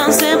dancing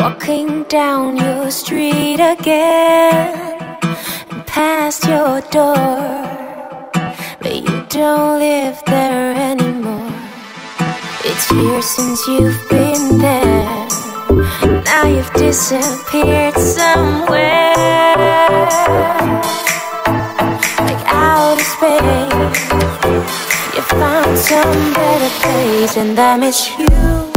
walking down your street again, past your door, but you don't live there anymore. It's years since you've been there. Now you've disappeared somewhere, like outer space. You found some better place, and I miss you.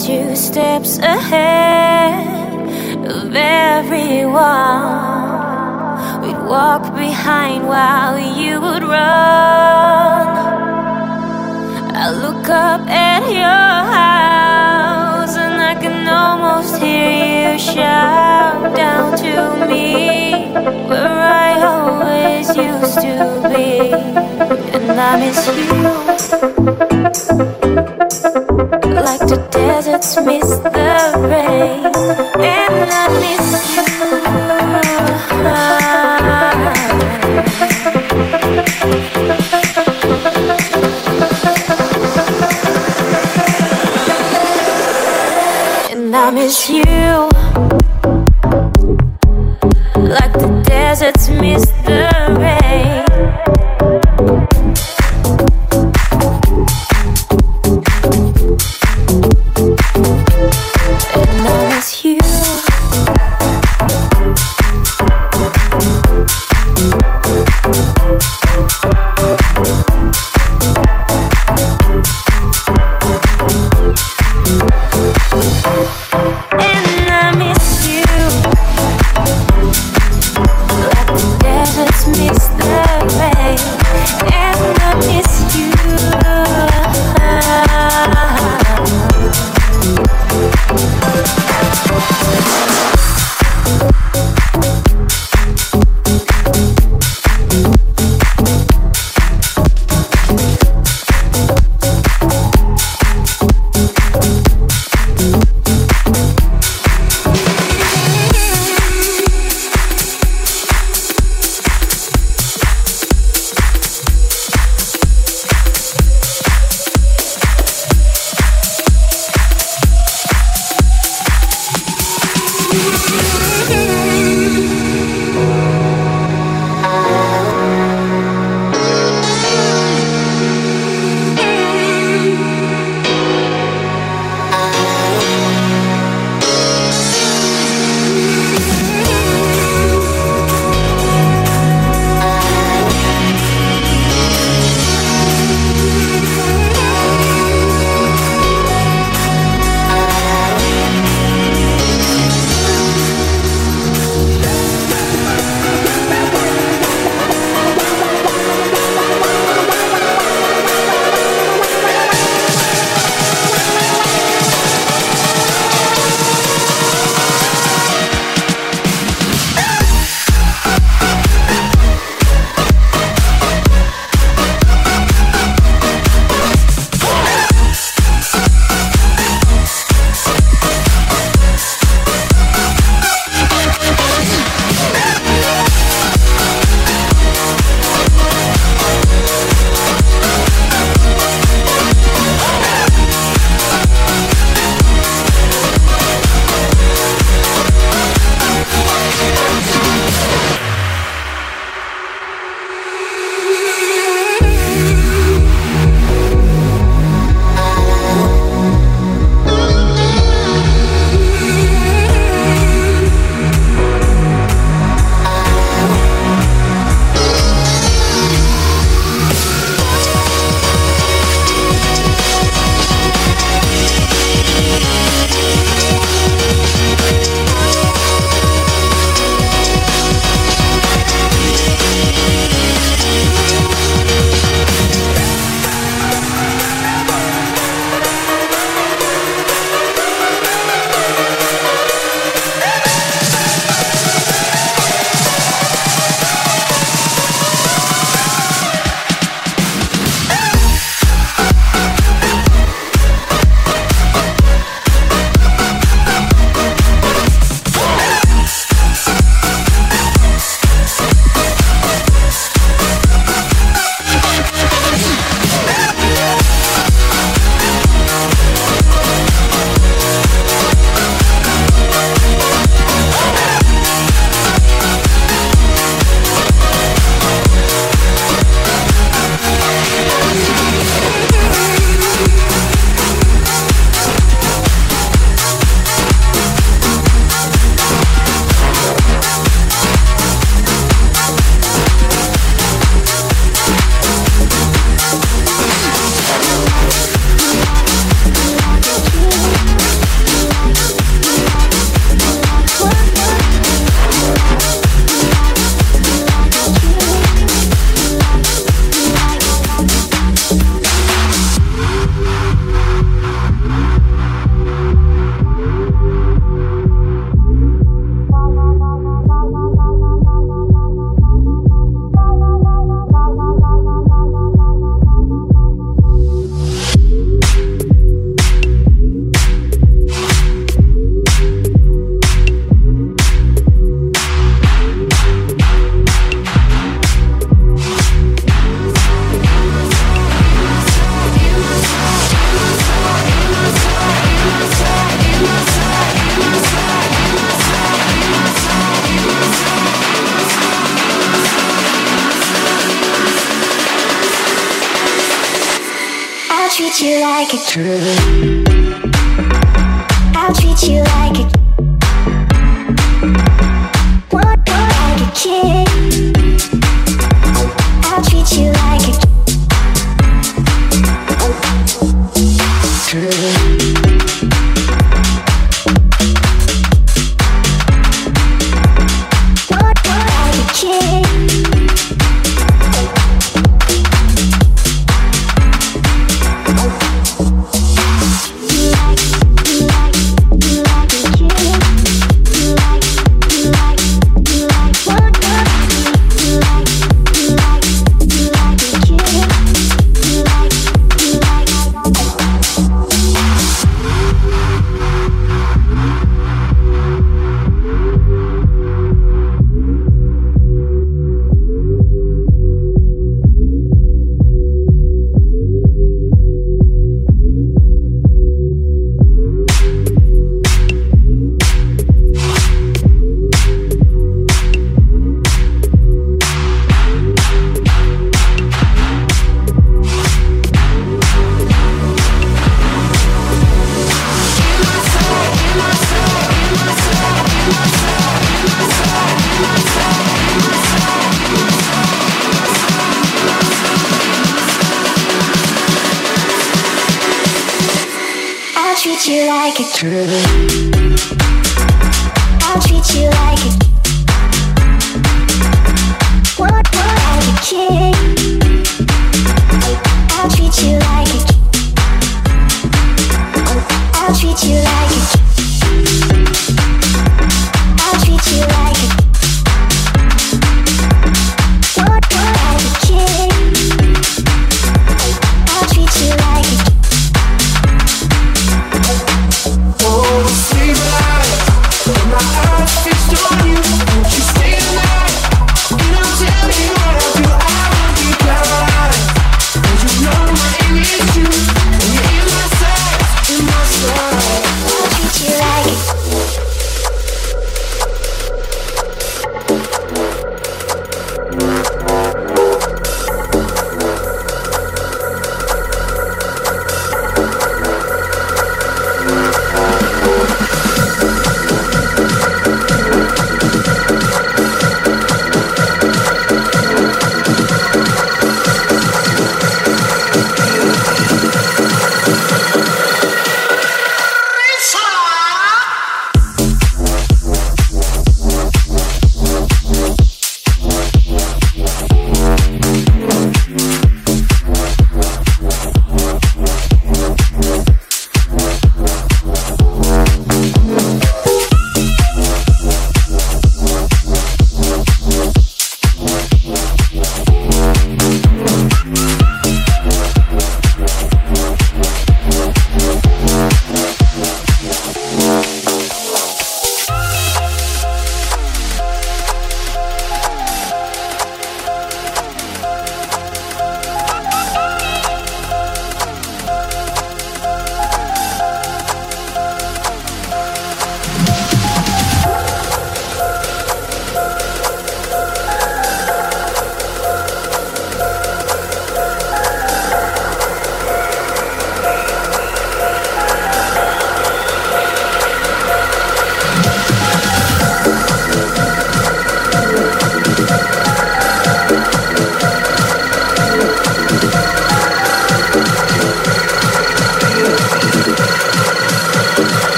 Two steps ahead of everyone. We'd walk behind while you would run. I look up at your house and I can almost hear you shout down to me where I always used to be. And I miss you. Like the deserts miss the rain, and I miss you. And I miss you. Like the deserts miss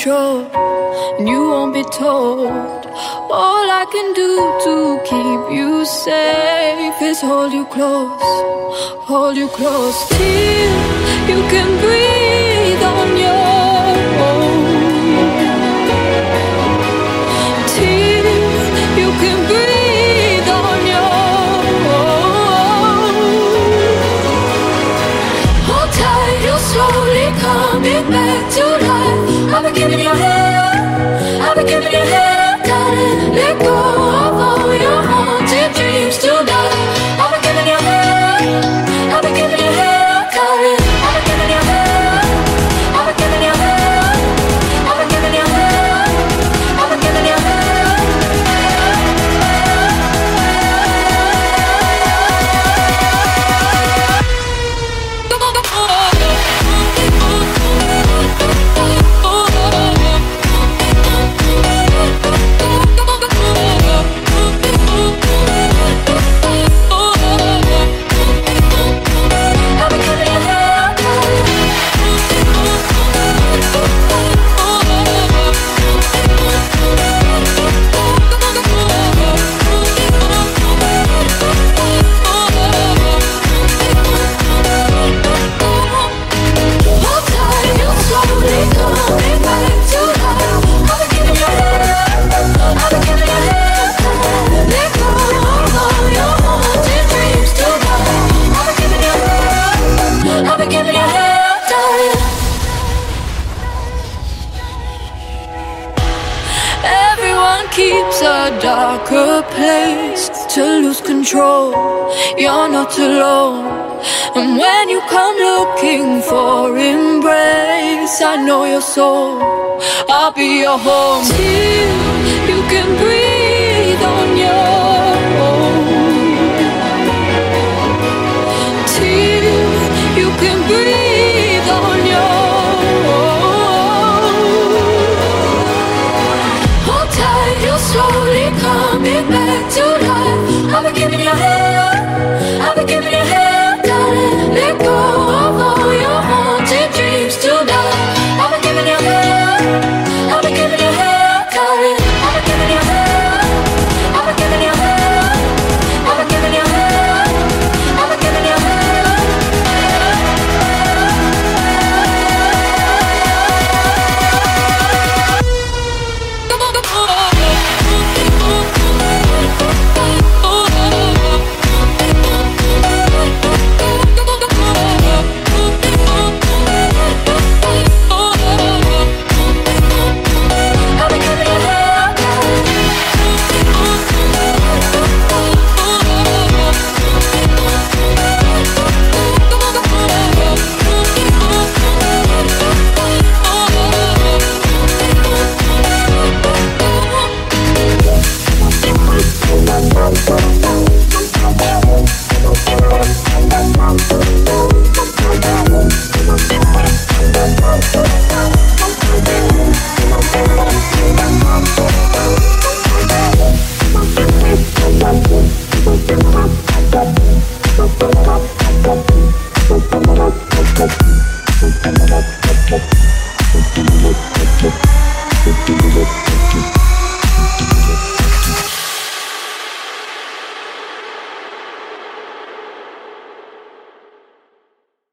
control, and you won't be told. All I can do to keep you safe is hold you close, hold you close till you can breathe.